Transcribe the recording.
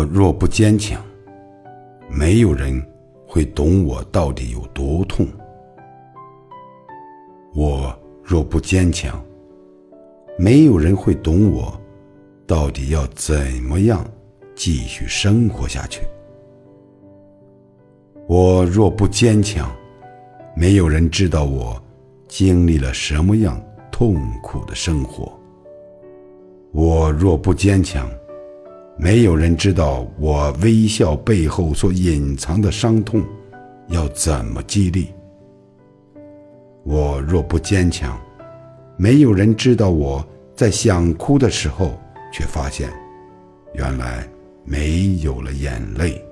我若不坚强，没有人会懂我到底有多痛。我若不坚强，没有人会懂我到底要怎么样继续生活下去。我若不坚强，没有人知道我经历了什么样痛苦的生活。我若不坚强，没有人知道我微笑背后所隐藏的伤痛要怎么激励。我若不坚强，没有人知道我在想哭的时候，却发现，原来没有了眼泪。